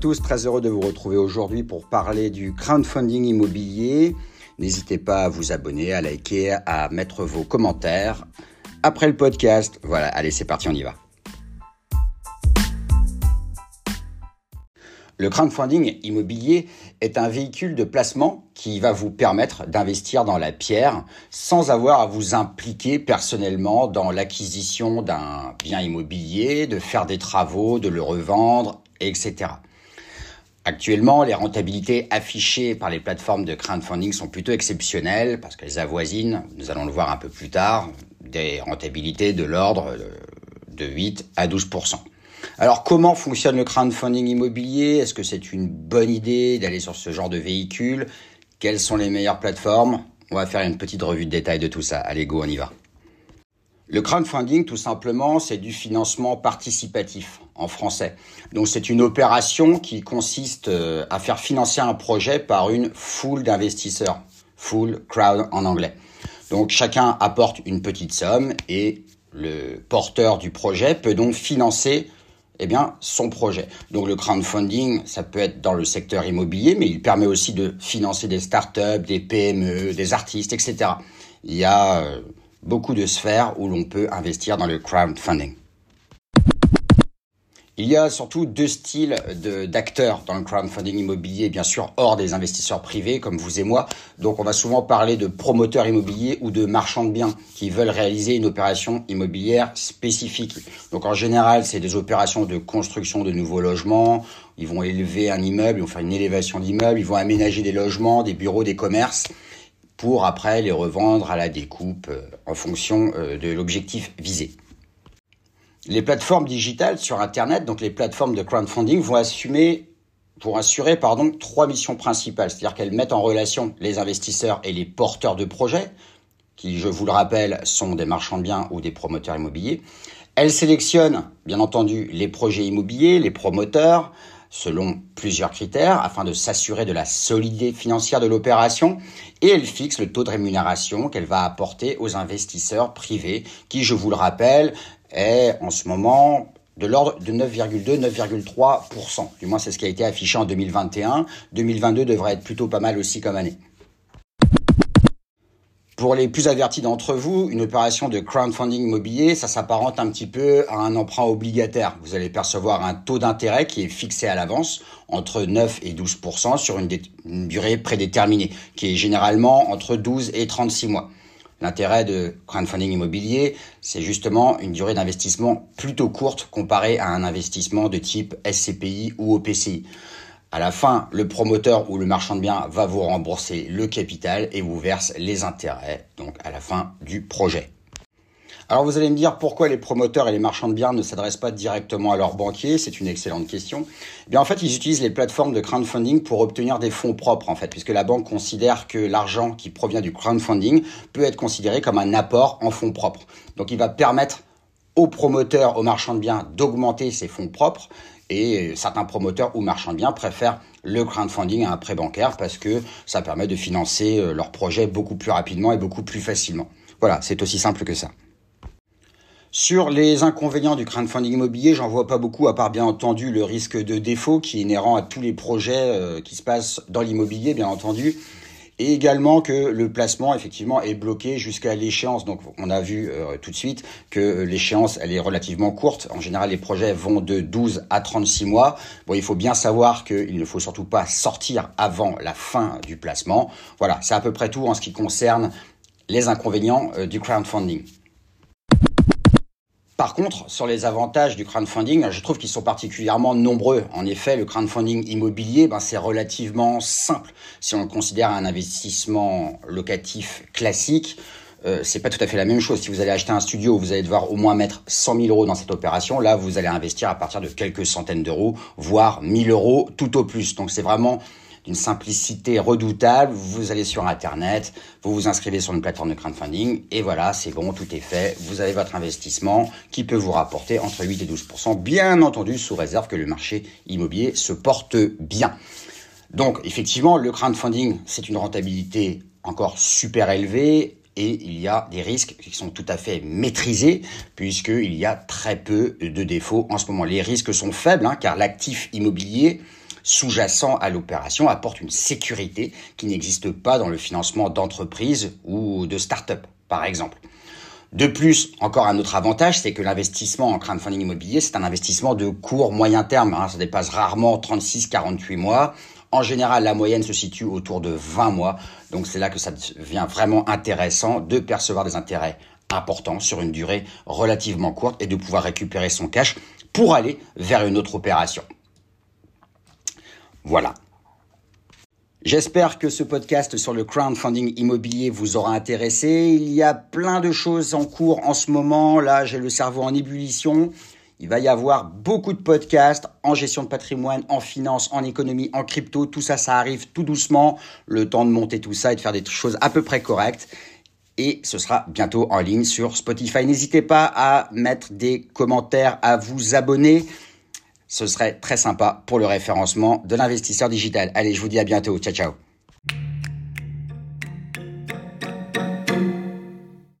tous, très heureux de vous retrouver aujourd'hui pour parler du crowdfunding immobilier. N'hésitez pas à vous abonner, à liker, à mettre vos commentaires après le podcast. Voilà, allez, c'est parti, on y va. Le crowdfunding immobilier est un véhicule de placement qui va vous permettre d'investir dans la pierre sans avoir à vous impliquer personnellement dans l'acquisition d'un bien immobilier, de faire des travaux, de le revendre, etc. Actuellement, les rentabilités affichées par les plateformes de crowdfunding sont plutôt exceptionnelles parce qu'elles avoisinent, nous allons le voir un peu plus tard, des rentabilités de l'ordre de 8 à 12% alors comment fonctionne le crowdfunding immobilier? Est-ce que c'est une bonne idée d'aller sur ce genre de véhicule? Quelles sont les meilleures plateformes? On va faire une petite revue de détail de tout ça. Allez, go, on y va. Le crowdfunding, tout simplement, c'est du financement participatif en français. Donc c'est une opération qui consiste euh, à faire financer un projet par une foule d'investisseurs. Full crowd en anglais. Donc chacun apporte une petite somme et le porteur du projet peut donc financer eh bien, son projet. Donc le crowdfunding, ça peut être dans le secteur immobilier, mais il permet aussi de financer des startups, des PME, des artistes, etc. Il y a euh, beaucoup de sphères où l'on peut investir dans le crowdfunding. Il y a surtout deux styles d'acteurs dans le crowdfunding immobilier, bien sûr hors des investisseurs privés comme vous et moi. Donc on va souvent parler de promoteurs immobiliers ou de marchands de biens qui veulent réaliser une opération immobilière spécifique. Donc en général, c'est des opérations de construction de nouveaux logements. Ils vont élever un immeuble, ils vont faire une élévation d'immeuble, ils vont aménager des logements, des bureaux, des commerces pour après les revendre à la découpe euh, en fonction euh, de l'objectif visé. Les plateformes digitales sur Internet, donc les plateformes de crowdfunding, vont assumer assurer trois missions principales, c'est-à-dire qu'elles mettent en relation les investisseurs et les porteurs de projets, qui, je vous le rappelle, sont des marchands de biens ou des promoteurs immobiliers. Elles sélectionnent, bien entendu, les projets immobiliers, les promoteurs, selon plusieurs critères, afin de s'assurer de la solidité financière de l'opération, et elles fixent le taux de rémunération qu'elle va apporter aux investisseurs privés, qui, je vous le rappelle, est en ce moment de l'ordre de 9,2-9,3%. Du moins, c'est ce qui a été affiché en 2021. 2022 devrait être plutôt pas mal aussi comme année. Pour les plus avertis d'entre vous, une opération de crowdfunding immobilier, ça s'apparente un petit peu à un emprunt obligataire. Vous allez percevoir un taux d'intérêt qui est fixé à l'avance entre 9 et 12% sur une, une durée prédéterminée, qui est généralement entre 12 et 36 mois. L'intérêt de crowdfunding immobilier, c'est justement une durée d'investissement plutôt courte comparée à un investissement de type SCPI ou OPCI. À la fin, le promoteur ou le marchand de biens va vous rembourser le capital et vous verse les intérêts, donc à la fin du projet. Alors vous allez me dire pourquoi les promoteurs et les marchands de biens ne s'adressent pas directement à leurs banquiers? C'est une excellente question. Eh bien en fait, ils utilisent les plateformes de crowdfunding pour obtenir des fonds propres en fait, puisque la banque considère que l'argent qui provient du crowdfunding peut être considéré comme un apport en fonds propres. Donc il va permettre promoteurs, aux marchands de biens d'augmenter ces fonds propres et certains promoteurs ou marchands de biens préfèrent le crowdfunding à un prêt bancaire parce que ça permet de financer euh, leurs projets beaucoup plus rapidement et beaucoup plus facilement. Voilà, c'est aussi simple que ça. Sur les inconvénients du crowdfunding immobilier, j'en vois pas beaucoup, à part bien entendu le risque de défaut qui est inhérent à tous les projets euh, qui se passent dans l'immobilier, bien entendu, et également que le placement effectivement est bloqué jusqu'à l'échéance. Donc on a vu euh, tout de suite que l'échéance elle est relativement courte. En général, les projets vont de 12 à 36 mois. Bon, il faut bien savoir qu'il ne faut surtout pas sortir avant la fin du placement. Voilà, c'est à peu près tout en ce qui concerne les inconvénients euh, du crowdfunding. Par contre, sur les avantages du crowdfunding, je trouve qu'ils sont particulièrement nombreux. En effet, le crowdfunding immobilier, ben, c'est relativement simple. Si on le considère un investissement locatif classique, euh, c'est pas tout à fait la même chose. Si vous allez acheter un studio, vous allez devoir au moins mettre 100 000 euros dans cette opération. Là, vous allez investir à partir de quelques centaines d'euros, voire 1000 euros tout au plus. Donc c'est vraiment d'une simplicité redoutable. Vous allez sur Internet, vous vous inscrivez sur une plateforme de crowdfunding et voilà, c'est bon, tout est fait. Vous avez votre investissement qui peut vous rapporter entre 8 et 12% bien entendu sous réserve que le marché immobilier se porte bien. Donc effectivement, le crowdfunding, c'est une rentabilité encore super élevée et il y a des risques qui sont tout à fait maîtrisés puisqu'il y a très peu de défauts en ce moment. Les risques sont faibles hein, car l'actif immobilier sous-jacent à l'opération apporte une sécurité qui n'existe pas dans le financement d'entreprises ou de start-up, par exemple. De plus, encore un autre avantage, c'est que l'investissement en crowdfunding immobilier, c'est un investissement de court moyen terme. Hein. ça dépasse rarement 36-48 mois. En général, la moyenne se situe autour de 20 mois. Donc c'est là que ça devient vraiment intéressant de percevoir des intérêts importants sur une durée relativement courte et de pouvoir récupérer son cash pour aller vers une autre opération. Voilà. J'espère que ce podcast sur le crowdfunding immobilier vous aura intéressé. Il y a plein de choses en cours en ce moment. Là, j'ai le cerveau en ébullition. Il va y avoir beaucoup de podcasts en gestion de patrimoine, en finance, en économie, en crypto. Tout ça, ça arrive tout doucement. Le temps de monter tout ça et de faire des choses à peu près correctes. Et ce sera bientôt en ligne sur Spotify. N'hésitez pas à mettre des commentaires, à vous abonner. Ce serait très sympa pour le référencement de l'investisseur digital. Allez, je vous dis à bientôt. Ciao, ciao.